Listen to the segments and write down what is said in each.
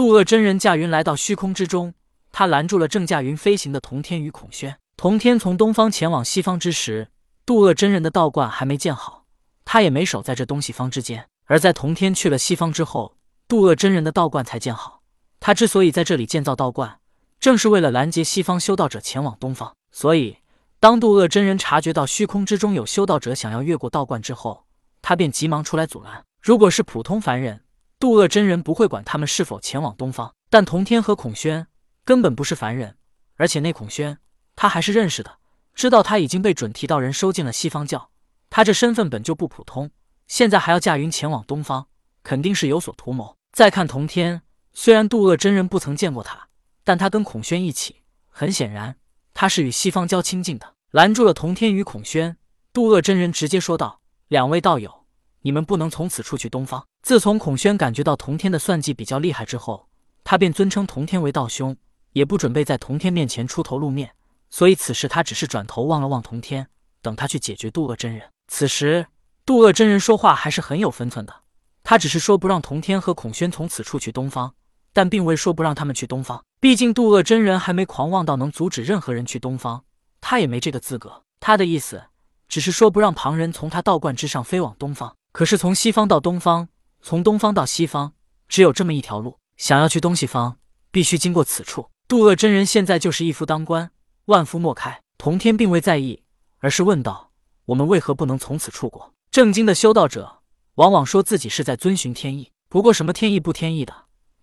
渡恶真人驾云来到虚空之中，他拦住了正驾云飞行的童天与孔宣。童天从东方前往西方之时，渡恶真人的道观还没建好，他也没守在这东西方之间。而在童天去了西方之后，渡恶真人的道观才建好。他之所以在这里建造道观，正是为了拦截西方修道者前往东方。所以，当渡恶真人察觉到虚空之中有修道者想要越过道观之后，他便急忙出来阻拦。如果是普通凡人，渡恶真人不会管他们是否前往东方。但童天和孔宣根本不是凡人，而且那孔宣他还是认识的，知道他已经被准提道人收进了西方教，他这身份本就不普通。现在还要驾云前往东方，肯定是有所图谋。再看童天，虽然渡恶真人不曾见过他，但他跟孔宣一起，很显然他是与西方教亲近的。拦住了童天与孔宣，渡恶真人直接说道：“两位道友，你们不能从此处去东方。”自从孔宣感觉到童天的算计比较厉害之后，他便尊称童天为道兄，也不准备在童天面前出头露面。所以此时他只是转头望了望童天，等他去解决渡恶真人。此时。渡恶真人说话还是很有分寸的，他只是说不让童天和孔宣从此处去东方，但并未说不让他们去东方。毕竟渡恶真人还没狂妄到能阻止任何人去东方，他也没这个资格。他的意思只是说不让旁人从他道观之上飞往东方。可是从西方到东方，从东方到西方，只有这么一条路。想要去东西方，必须经过此处。渡恶真人现在就是一夫当关，万夫莫开。童天并未在意，而是问道：“我们为何不能从此处过？”正经的修道者往往说自己是在遵循天意，不过什么天意不天意的，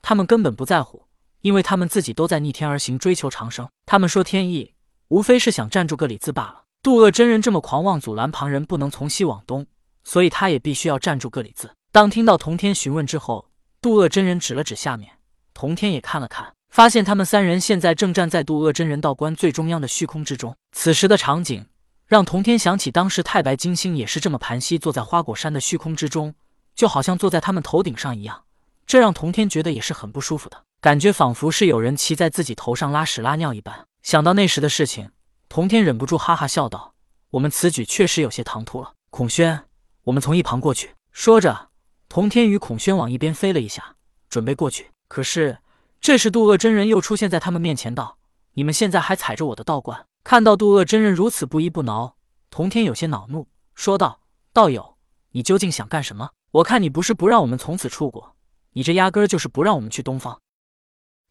他们根本不在乎，因为他们自己都在逆天而行，追求长生。他们说天意，无非是想站住个理字罢了。渡恶真人这么狂妄，阻拦旁人不能从西往东，所以他也必须要站住个理字。当听到童天询问之后，渡恶真人指了指下面，童天也看了看，发现他们三人现在正站在渡恶真人道观最中央的虚空之中。此时的场景。让童天想起当时太白金星也是这么盘膝坐在花果山的虚空之中，就好像坐在他们头顶上一样。这让童天觉得也是很不舒服的感觉，仿佛是有人骑在自己头上拉屎拉尿一般。想到那时的事情，童天忍不住哈哈笑道：“我们此举确实有些唐突了。”孔宣，我们从一旁过去。说着，童天与孔宣往一边飞了一下，准备过去。可是这时渡恶真人又出现在他们面前，道：“你们现在还踩着我的道观？”看到渡恶真人如此不依不挠，童天有些恼怒，说道：“道友，你究竟想干什么？我看你不是不让我们从此出国，你这压根儿就是不让我们去东方。”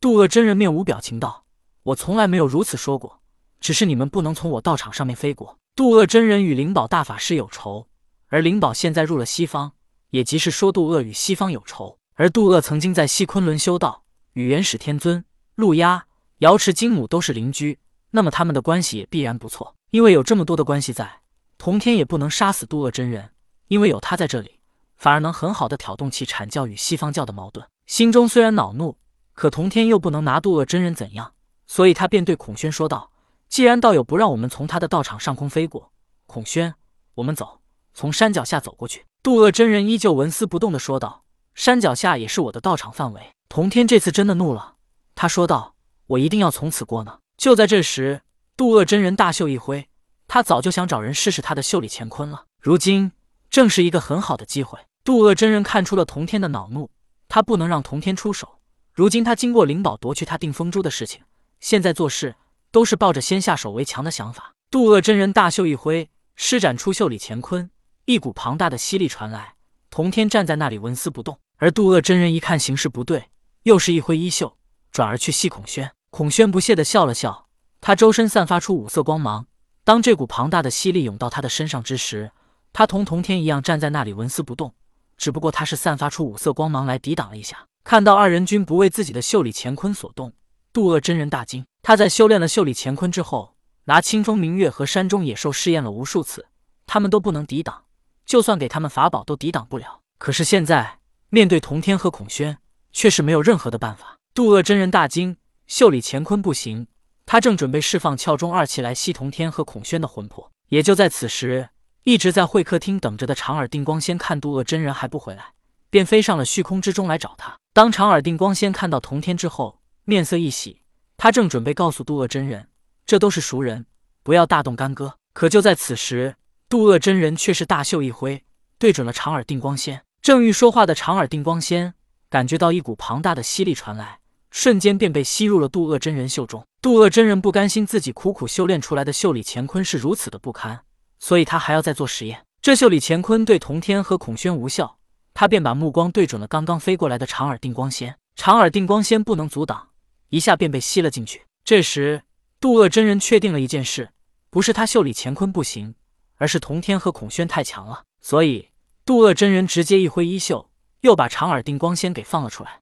渡恶真人面无表情道：“我从来没有如此说过，只是你们不能从我道场上面飞过。”渡恶真人与灵宝大法师有仇，而灵宝现在入了西方，也即是说渡恶与西方有仇。而渡恶曾经在西昆仑修道，与元始天尊、陆压、瑶池金母都是邻居。那么他们的关系也必然不错，因为有这么多的关系在，童天也不能杀死渡恶真人，因为有他在这里，反而能很好的挑动起阐教与西方教的矛盾。心中虽然恼怒，可童天又不能拿渡恶真人怎样，所以他便对孔宣说道：“既然道友不让我们从他的道场上空飞过，孔宣，我们走，从山脚下走过去。”渡恶真人依旧纹丝不动的说道：“山脚下也是我的道场范围。”童天这次真的怒了，他说道：“我一定要从此过呢。”就在这时，渡恶真人大袖一挥，他早就想找人试试他的袖里乾坤了。如今正是一个很好的机会。渡恶真人看出了童天的恼怒，他不能让童天出手。如今他经过灵宝夺去他定风珠的事情，现在做事都是抱着先下手为强的想法。渡恶真人大袖一挥，施展出袖里乾坤，一股庞大的吸力传来。童天站在那里纹丝不动，而渡恶真人一看形势不对，又是一挥衣袖，转而去戏孔宣。孔宣不屑地笑了笑，他周身散发出五色光芒。当这股庞大的吸力涌到他的身上之时，他同童天一样站在那里纹丝不动，只不过他是散发出五色光芒来抵挡了一下。看到二人均不为自己的袖里乾坤所动，渡恶真人大惊。他在修炼了袖里乾坤之后，拿清风明月和山中野兽试验了无数次，他们都不能抵挡，就算给他们法宝都抵挡不了。可是现在面对童天和孔宣，却是没有任何的办法。渡恶真人大惊。袖里乾坤不行，他正准备释放窍中二气来吸童天和孔宣的魂魄。也就在此时，一直在会客厅等着的长耳定光仙看渡恶真人还不回来，便飞上了虚空之中来找他。当长耳定光仙看到童天之后，面色一喜，他正准备告诉渡恶真人，这都是熟人，不要大动干戈。可就在此时，渡恶真人却是大袖一挥，对准了长耳定光仙。正欲说话的长耳定光仙，感觉到一股庞大的吸力传来，瞬间便被吸入了渡恶真人袖中。渡恶真人不甘心自己苦苦修炼出来的袖里乾坤是如此的不堪，所以他还要再做实验。这袖里乾坤对童天和孔宣无效，他便把目光对准了刚刚飞过来的长耳定光仙。长耳定光仙不能阻挡，一下便被吸了进去。这时，渡恶真人确定了一件事：不是他袖里乾坤不行，而是童天和孔宣太强了。所以，杜恶真人直接一挥衣袖，又把长耳定光仙给放了出来。